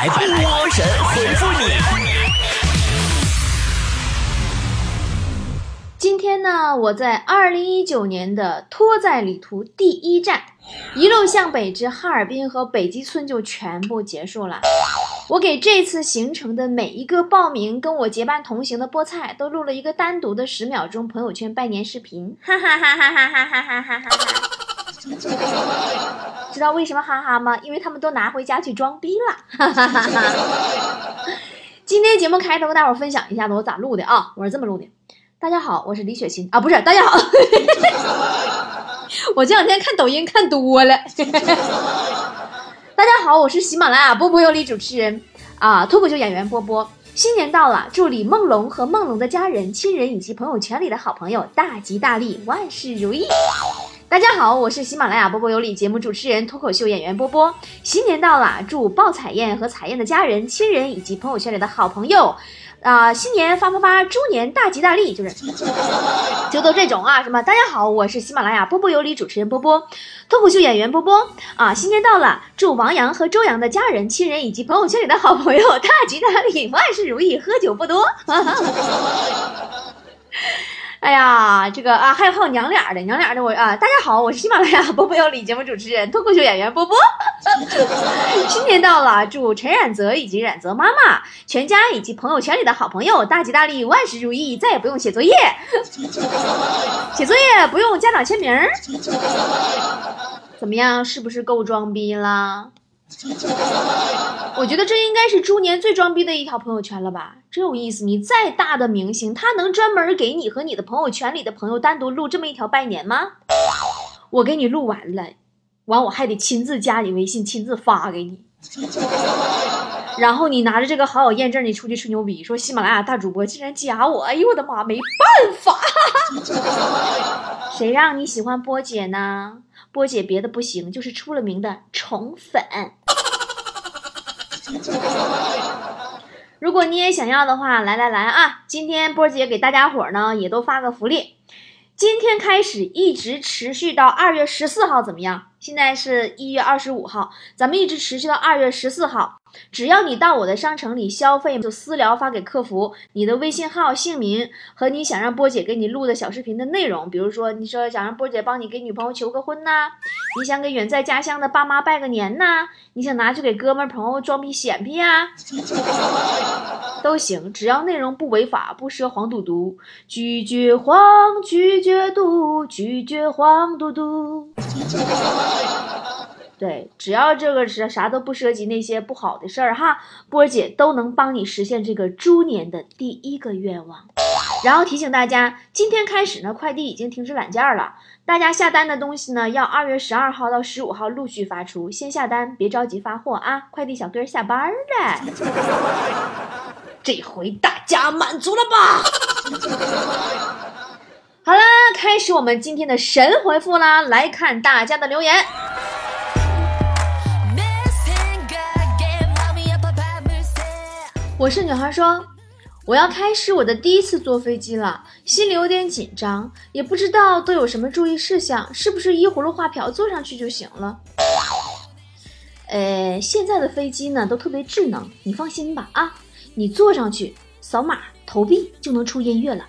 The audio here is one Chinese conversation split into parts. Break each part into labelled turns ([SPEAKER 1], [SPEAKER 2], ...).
[SPEAKER 1] 来波神回复你。
[SPEAKER 2] 今天呢，我在二零一九年的拖载旅途第一站，一路向北至哈尔滨和北极村就全部结束了。我给这次行程的每一个报名跟我结伴同行的菠菜都录了一个单独的十秒钟朋友圈拜年视频，哈哈哈哈哈哈哈哈哈哈！知道为什么哈哈吗？因为他们都拿回家去装逼了，哈哈哈哈！今天节目开头跟大伙分享一下子我咋录的啊？我是这么录的：大家好，我是李雪琴啊，不是，大家好，我这两天看抖音看多了。大家好，我是喜马拉雅波波有理主持人啊，脱口秀演员波波。新年到了，祝李梦龙和梦龙的家人、亲人以及朋友圈里的好朋友大吉大利，万事如意。大家好，我是喜马拉雅波波有理节目主持人、脱口秀演员波波。新年到了，祝鲍彩燕和彩燕的家人、亲人以及朋友圈里的好朋友。啊，新年发发发，猪年大吉大利，就是，就都这种啊，什么？大家好，我是喜马拉雅波波有理主持人波波，脱口秀演员波波啊，新年到了，祝王阳和周洋的家人、亲人以及朋友圈里的好朋友大吉大利，万事如意，喝酒不多。哎呀，这个啊，还有还有娘俩的，娘俩的我啊，大家好，我是喜马拉雅波波有理节目主持人、脱口秀演员波波。新年到了，祝陈冉泽以及冉泽妈妈全家以及朋友圈里的好朋友大吉大利，万事如意，再也不用写作业，写作业不用家长签名。怎么样，是不是够装逼了？我觉得这应该是猪年最装逼的一条朋友圈了吧，真有意思。你再大的明星，他能专门给你和你的朋友圈里的朋友单独录这么一条拜年吗？我给你录完了，完我还得亲自加你微信，亲自发给你。然后你拿着这个好友验证，你出去吹牛逼，说喜马拉雅大主播竟然加我，哎呦我的妈，没办法，谁让你喜欢波姐呢？波姐别的不行，就是出了名的宠粉。如果你也想要的话，来来来啊！今天波姐给大家伙呢也都发个福利，今天开始一直持续到二月十四号，怎么样？现在是一月二十五号，咱们一直持续到二月十四号。只要你到我的商城里消费，就私聊发给客服你的微信号、姓名和你想让波姐给你录的小视频的内容。比如说，你说想让波姐帮你给女朋友求个婚呐，你想给远在家乡的爸妈拜个年呐，你想拿去给哥们朋友装逼显摆呀，都行，只要内容不违法，不涉黄赌毒。拒绝黄，拒绝赌，拒绝黄赌毒。对，只要这个是啥都不涉及那些不好的事儿哈，波姐都能帮你实现这个猪年的第一个愿望。然后提醒大家，今天开始呢，快递已经停止揽件了，大家下单的东西呢，要二月十二号到十五号陆续发出，先下单，别着急发货啊。快递小哥下班了，这回大家满足了吧？我们今天的神回复啦，来看大家的留言。我是女孩，说我要开始我的第一次坐飞机了，心里有点紧张，也不知道都有什么注意事项，是不是依葫芦画瓢坐上去就行了？呃，现在的飞机呢都特别智能，你放心吧啊，你坐上去扫码投币就能出音乐了。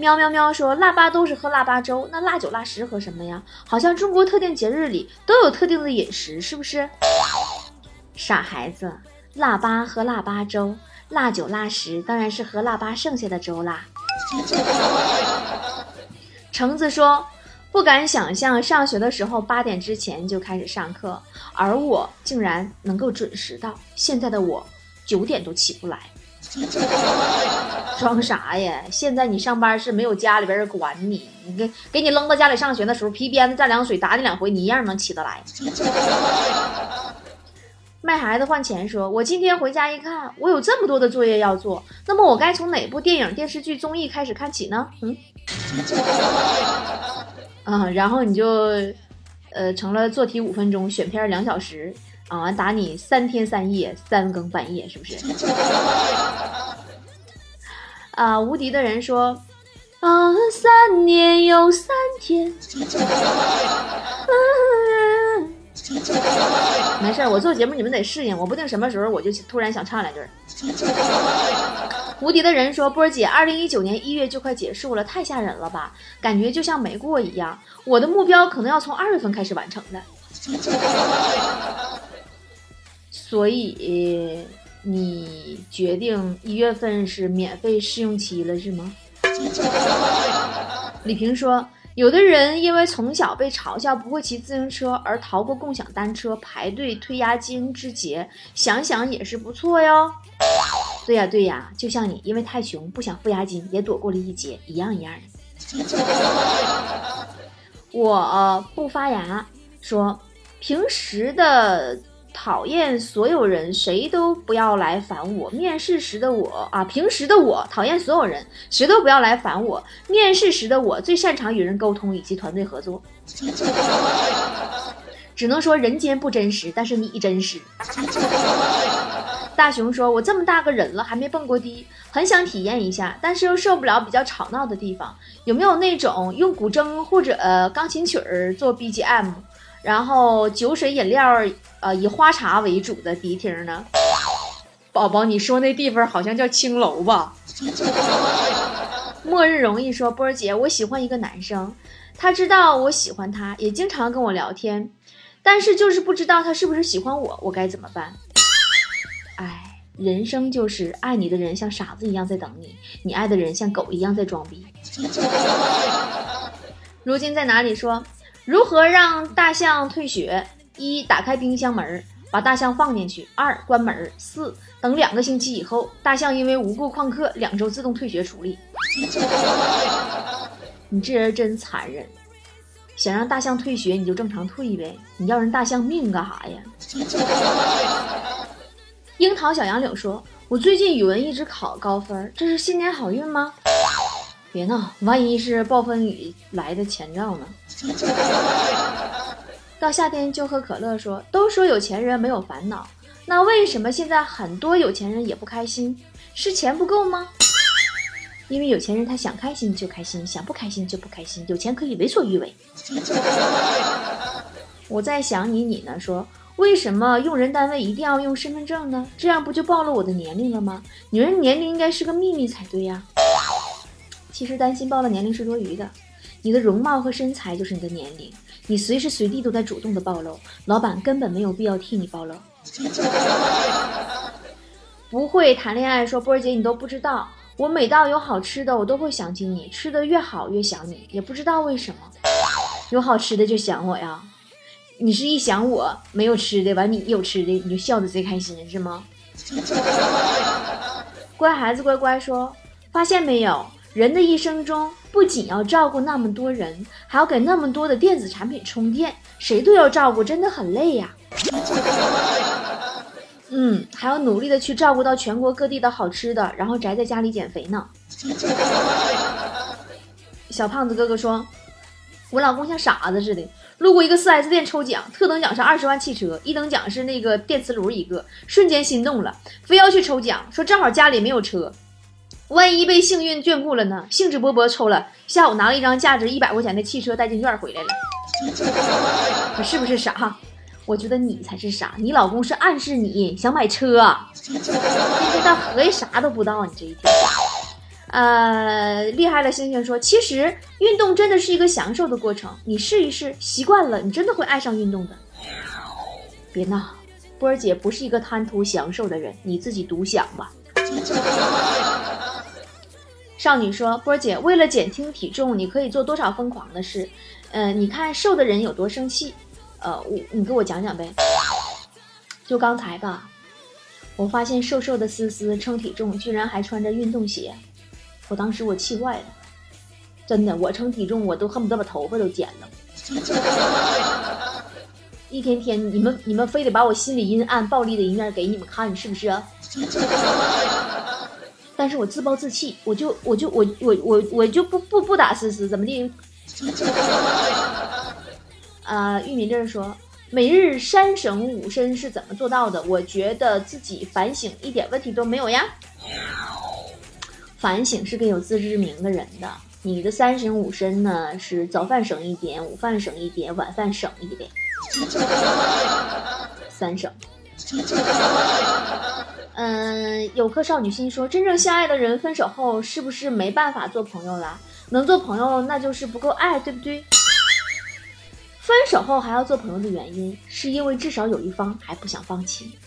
[SPEAKER 2] 喵喵喵说腊八都是喝腊八粥，那腊九腊十喝什么呀？好像中国特定节日里都有特定的饮食，是不是？傻孩子。腊八喝腊八粥，腊九腊十当然是喝腊八剩下的粥啦。橙子说：“不敢想象上学的时候八点之前就开始上课，而我竟然能够准时到。现在的我九点都起不来，装啥呀？现在你上班是没有家里边人管你，你给给你扔到家里上学的时候，皮鞭子蘸凉水打你两回，你一样能起得来。”卖孩子换钱说：“我今天回家一看，我有这么多的作业要做，那么我该从哪部电影、电视剧、综艺开始看起呢？”嗯，啊，然后你就，呃，成了做题五分钟，选片两小时，啊，打你三天三夜三更半夜，是不是？啊，无敌的人说：“啊，三年又三天。”没事儿，我做节目你们得适应，我不定什么时候我就突然想唱两句。无敌的人说：“波儿姐，二零一九年一月就快结束了，太吓人了吧？感觉就像没过一样。我的目标可能要从二月份开始完成的。所以你决定一月份是免费试用期了是吗？” 李平说：“有的人因为从小被嘲笑不会骑自行车而逃过共享单车排队退押金之劫，想想也是不错哟。”对呀对呀，就像你因为太穷不想付押金也躲过了一劫一样一样的。我不发芽说，平时的讨厌所有人，谁都不要来烦我。面试时的我啊，平时的我讨厌所有人，谁都不要来烦我。面试时的我最擅长与人沟通以及团队合作。只能说人间不真实，但是你真实。大熊说：“我这么大个人了，还没蹦过迪，很想体验一下，但是又受不了比较吵闹的地方。有没有那种用古筝或者钢琴曲儿做 BGM，然后酒水饮料呃以花茶为主的迪厅呢？”宝宝，你说那地方好像叫青楼吧？末日容易说：“波儿姐，我喜欢一个男生，他知道我喜欢他，也经常跟我聊天，但是就是不知道他是不是喜欢我，我该怎么办？”哎，人生就是爱你的人像傻子一样在等你，你爱的人像狗一样在装逼。如今在哪里？说如何让大象退学？一打开冰箱门，把大象放进去；二关门；四等两个星期以后，大象因为无故旷课，两周自动退学处理。你这人真残忍！想让大象退学，你就正常退呗，你要人大象命干啥呀？樱桃小杨柳说：“我最近语文一直考高分，这是新年好运吗？别闹，万一是暴风雨来的前兆呢？” 到夏天就喝可乐说：“都说有钱人没有烦恼，那为什么现在很多有钱人也不开心？是钱不够吗？因为有钱人他想开心就开心，想不开心就不开心，有钱可以为所欲为。我在想你，你呢？说。”为什么用人单位一定要用身份证呢？这样不就暴露我的年龄了吗？女人年龄应该是个秘密才对呀。其实担心暴露年龄是多余的，你的容貌和身材就是你的年龄，你随时随地都在主动的暴露，老板根本没有必要替你暴露。不会谈恋爱，说波儿姐你都不知道，我每到有好吃的，我都会想起你，吃的越好越想你，也不知道为什么，有好吃的就想我呀。你是一想我没有吃的，完你有吃的，你就笑的贼开心是吗？乖孩子乖乖说，发现没有，人的一生中不仅要照顾那么多人，还要给那么多的电子产品充电，谁都要照顾，真的很累呀。嗯，还要努力的去照顾到全国各地的好吃的，然后宅在家里减肥呢。小胖子哥哥说，我老公像傻子似的。路过一个 4S 店抽奖，特等奖是二十万汽车，一等奖是那个电磁炉一个，瞬间心动了，非要去抽奖，说正好家里没有车，万一被幸运眷顾了呢？兴致勃勃抽了，下午拿了一张价值一百块钱的汽车代金券回来了。他是不是傻？我觉得你才是傻，你老公是暗示你想买车，这大合计啥都不知道，你这一天。呃，厉害了，星星说，其实运动真的是一个享受的过程，你试一试，习惯了，你真的会爱上运动的。别闹，波儿姐不是一个贪图享受的人，你自己独享吧。少女说，波姐为了减轻体重，你可以做多少疯狂的事？呃，你看瘦的人有多生气？呃，我你给我讲讲呗。就刚才吧，我发现瘦瘦的思思称体重居然还穿着运动鞋。我当时我气坏了，真的，我称体重我都恨不得把头发都剪了。一天天，你们你们非得把我心里阴暗、暴力的一面给你们看，是不是？但是我自暴自弃，我就我就我我我我就不不不打思思，怎么的？啊，玉米粒说，每日三省吾身是怎么做到的？我觉得自己反省一点问题都没有呀。反省是给有自知之明的人的。你的三省吾身呢？是早饭省一点，午饭省一点，晚饭省一点。三省。嗯，有颗少女心说，真正相爱的人分手后是不是没办法做朋友了？能做朋友那就是不够爱，对不对？分手后还要做朋友的原因，是因为至少有一方还不想放弃。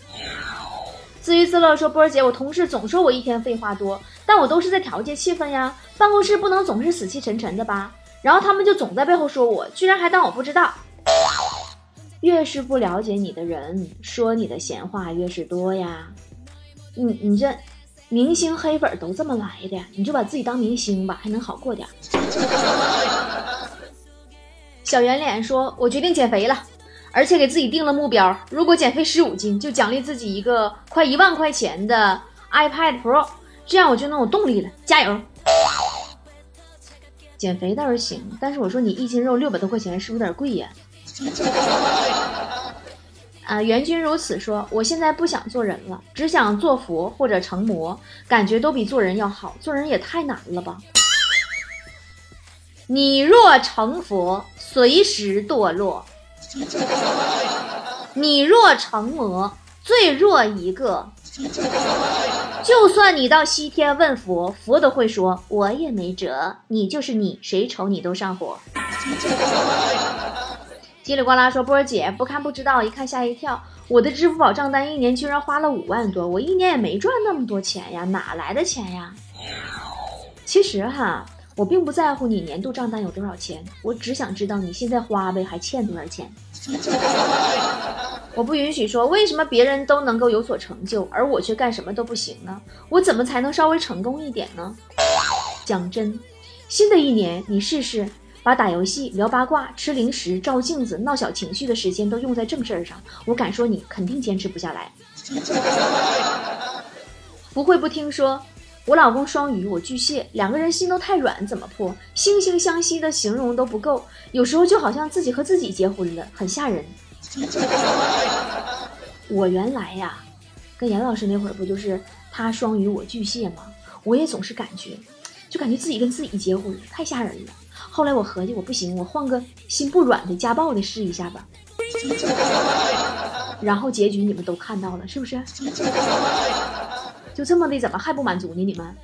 [SPEAKER 2] 自娱自乐说，波儿姐，我同事总说我一天废话多，但我都是在调节气氛呀，办公室不能总是死气沉沉的吧？然后他们就总在背后说我，居然还当我不知道。越是不了解你的人，说你的闲话越是多呀。你你这明星黑粉都这么来的，你就把自己当明星吧，还能好过点。小圆脸说：“我决定减肥了，而且给自己定了目标，如果减肥十五斤，就奖励自己一个快一万块钱的 iPad Pro，这样我就能有动力了。加油！减肥倒是行，但是我说你一斤肉六百多块钱，是不是有点贵呀？”啊，啊元君如此说，我现在不想做人了，只想做佛或者成魔，感觉都比做人要好。做人也太难了吧！你若成佛，随时堕落；你若成魔，最弱一个。就算你到西天问佛，佛都会说：“我也没辙，你就是你，谁瞅你都上火。”叽里呱啦说：“波儿姐不看不知道，一看吓一跳。我的支付宝账单一年居然花了五万多，我一年也没赚那么多钱呀，哪来的钱呀？”其实哈，我并不在乎你年度账单有多少钱，我只想知道你现在花呗还欠多少钱。我不允许说为什么别人都能够有所成就，而我却干什么都不行呢？我怎么才能稍微成功一点呢？讲真，新的一年你试试。把打游戏、聊八卦、吃零食、照镜子、闹小情绪的时间都用在正事儿上，我敢说你肯定坚持不下来。不会不听说，我老公双鱼，我巨蟹，两个人心都太软，怎么破？惺惺相惜的形容都不够，有时候就好像自己和自己结婚了，很吓人。我原来呀，跟严老师那会儿不就是他双鱼我巨蟹吗？我也总是感觉，就感觉自己跟自己结婚，太吓人了。后来我合计，我不行，我换个心不软的、家暴的试一下吧。然后结局你们都看到了，是不是？就这么的，怎么还不满足呢？你们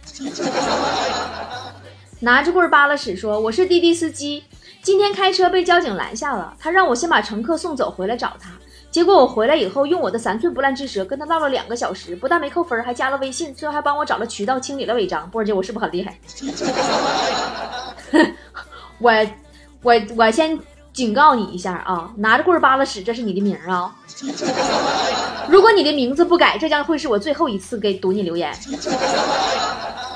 [SPEAKER 2] 拿着棍扒拉屎说：“我是滴滴司机，今天开车被交警拦下了，他让我先把乘客送走，回来找他。结果我回来以后，用我的三寸不烂之舌跟他唠了两个小时，不但没扣分，还加了微信，最后还帮我找了渠道清理了违章。波儿姐，我是不是很厉害？” 我，我，我先警告你一下啊！拿着棍扒拉屎，这是你的名啊！如果你的名字不改，这将会是我最后一次给读你留言。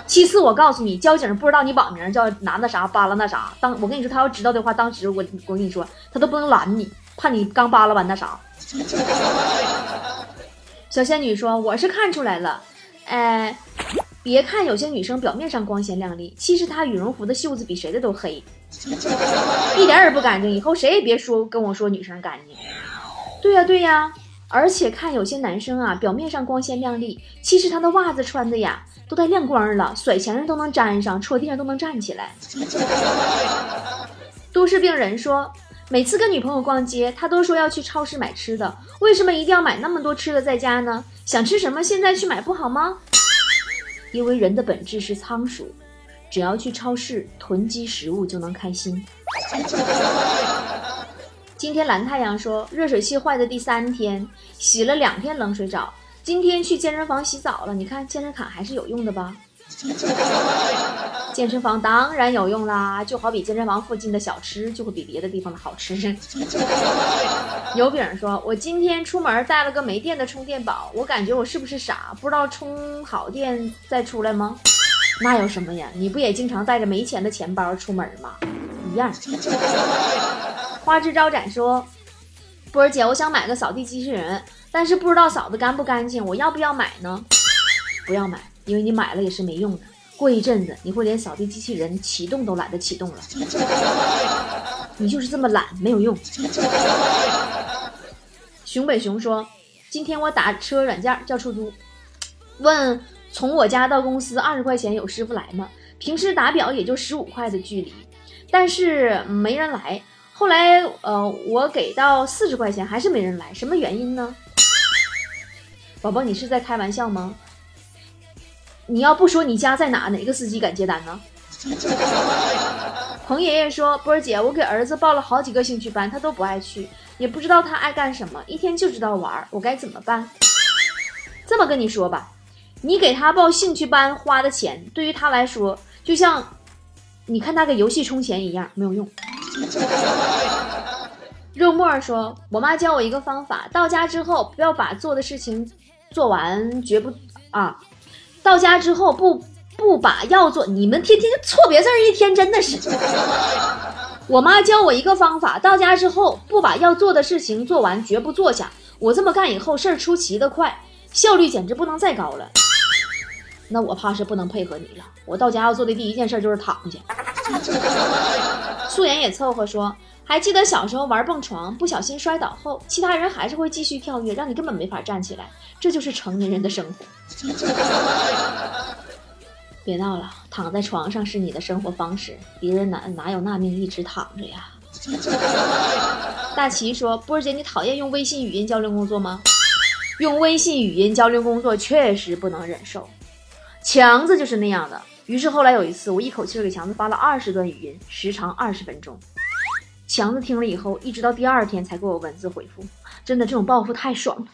[SPEAKER 2] 其次，我告诉你，交警不知道你网名叫拿那啥扒拉那啥。当我跟你说，他要知道的话，当时我我跟你说，他都不能拦你，怕你刚扒拉完那啥。小仙女说：“我是看出来了，哎。”别看有些女生表面上光鲜亮丽，其实她羽绒服的袖子比谁的都黑，一点也不干净。以后谁也别说跟我说女生干净。对呀对呀，而且看有些男生啊，表面上光鲜亮丽，其实他的袜子穿的呀都带亮光了，甩墙上都能粘上，戳地上都能站起来。都市病人说，每次跟女朋友逛街，他都说要去超市买吃的，为什么一定要买那么多吃的在家呢？想吃什么现在去买不好吗？因为人的本质是仓鼠，只要去超市囤积食物就能开心。今天蓝太阳说热水器坏的第三天，洗了两天冷水澡，今天去健身房洗澡了。你看健身卡还是有用的吧？健身房当然有用啦，就好比健身房附近的小吃就会比别的地方的好吃。油饼说：“我今天出门带了个没电的充电宝，我感觉我是不是傻？不知道充好电再出来吗？那有什么呀？你不也经常带着没钱的钱包出门吗？一样。”花枝招展说：“波儿姐，我想买个扫地机器人，但是不知道扫的干不干净，我要不要买呢？不要买，因为你买了也是没用的。过一阵子，你会连扫地机器人启动都懒得启动了。你就是这么懒，没有用。”熊北熊说：“今天我打车软件叫出租，问从我家到公司二十块钱有师傅来吗？平时打表也就十五块的距离，但是没人来。后来呃，我给到四十块钱还是没人来，什么原因呢？宝宝，你是在开玩笑吗？你要不说你家在哪，哪个司机敢接单呢？彭爷爷说：“波儿姐，我给儿子报了好几个兴趣班，他都不爱去，也不知道他爱干什么，一天就知道玩，我该怎么办？”这么跟你说吧，你给他报兴趣班花的钱，对于他来说，就像你看他给游戏充钱一样，没有用。肉沫说：“我妈教我一个方法，到家之后不要把做的事情做完，绝不啊，到家之后不。”不把要做，你们天天错别字一天真的是。我妈教我一个方法，到家之后不把要做的事情做完，绝不坐下。我这么干以后，事儿出奇的快，效率简直不能再高了。那我怕是不能配合你了。我到家要做的第一件事就是躺下。素颜也凑合说，还记得小时候玩蹦床，不小心摔倒后，其他人还是会继续跳跃，让你根本没法站起来。这就是成年人的生活。别闹了，躺在床上是你的生活方式，别人哪哪有那命一直躺着呀？大齐说：“波儿姐，你讨厌用微信语音交流工作吗？用微信语音交流工作确实不能忍受。强子就是那样的。于是后来有一次，我一口气给强子发了二十段语音，时长二十分钟。强子听了以后，一直到第二天才给我文字回复。真的，这种报复太爽了。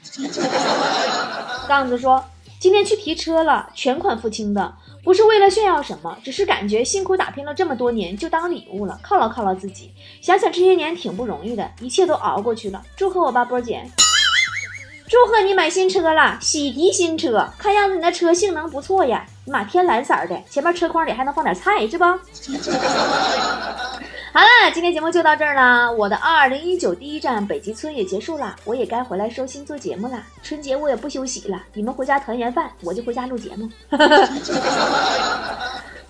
[SPEAKER 2] 杠子说。”今天去提车了，全款付清的，不是为了炫耀什么，只是感觉辛苦打拼了这么多年，就当礼物了，犒劳犒劳自己。想想这些年挺不容易的，一切都熬过去了，祝贺我吧，波姐！祝贺你买新车了，喜提新车，看样子你那车性能不错呀，妈天蓝色的，前面车筐里还能放点菜，是不？好了，今天节目就到这儿了。我的二零一九第一站北极村也结束啦，我也该回来收心做节目啦。春节我也不休息了，你们回家团圆饭，我就回家录节目。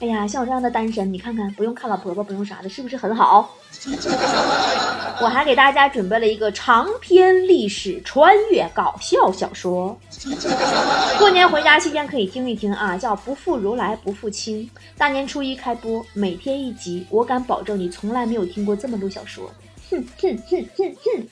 [SPEAKER 2] 哎呀，像我这样的单身，你看看，不用看老婆婆，不用啥的，是不是很好？我还给大家准备了一个长篇历史穿越搞笑小说，过年回家期间可以听一听啊，叫《不负如来不负卿》。大年初一开播，每天一集，我敢保证你从来没有听过这么多小说。哼哼哼哼哼。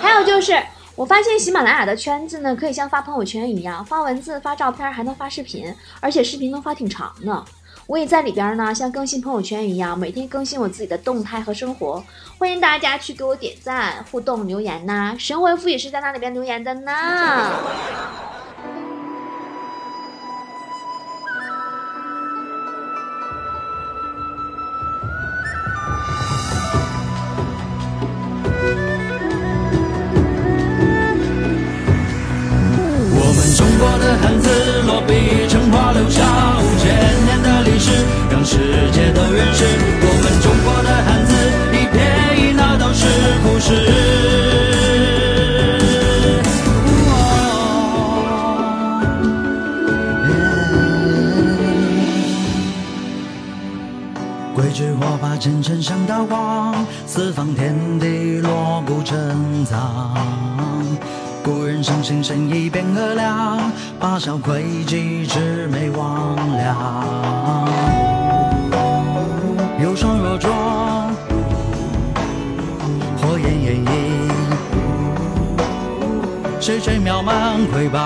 [SPEAKER 2] 还有就是。我发现喜马拉雅的圈子呢，可以像发朋友圈一样发文字、发照片，还能发视频，而且视频能发挺长呢。我也在里边呢，像更新朋友圈一样，每天更新我自己的动态和生活。欢迎大家去给我点赞、互动、留言呐。神回复也是在那里边留言的呢。
[SPEAKER 3] 汉字落笔成画，留下五千年的历史，让世界都认识。我们中国的汉字，一撇一捺都是故事。鬼之火把前尘像刀光，四方天地，锣鼓震。古人伤心生意变恶良，八小诡计魑魅魍魉。有双若浊，火焰炎影，谁吹渺茫瑰宝。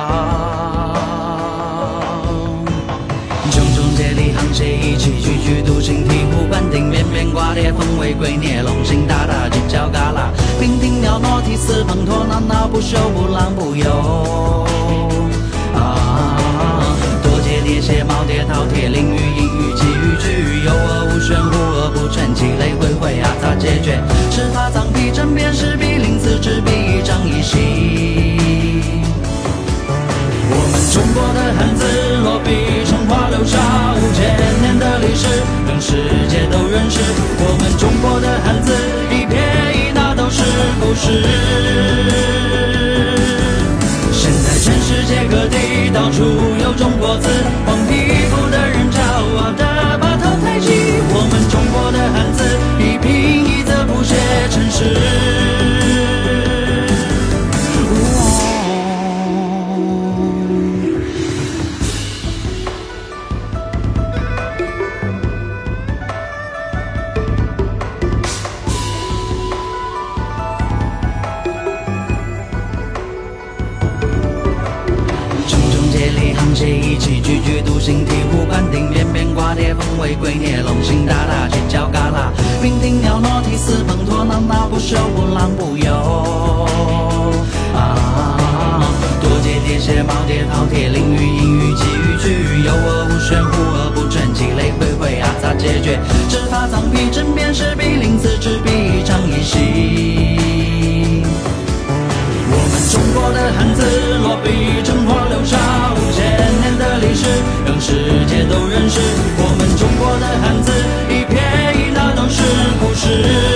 [SPEAKER 3] 写一起句句独行，醍醐灌顶，绵绵挂裂，风为鬼孽，龙行大大，犄角旮旯，娉婷袅娜，涕泗滂沱，闹闹不休，不浪不游。啊，多劫叠写，耄耋饕餮，囹圄阴雨，奇雨句，有恶无玄，无恶不全，积累回回啊，咋解决？尺法藏笔，针砭时弊，临死执笔，一张一息。我们中国的汉字，落笔成画，留下五千年的内沆瀣一气，句句独行，醍醐灌顶，边边挂蝶，凤尾龟臬，龙行大大，犄角旮旯，娉婷袅娜，涕泗滂沱，娜娜不休，不浪不游。啊，多节叠写，耄耋饕餮，凌雨阴雨，奇雨曲，有而无玄，无而不全，积累回回，阿杂解决，执法藏笔，针砭时弊，临此执笔，一场一戏。我们中国的汉字让世界都认识我们中国的汉字，一撇一捺都是故事。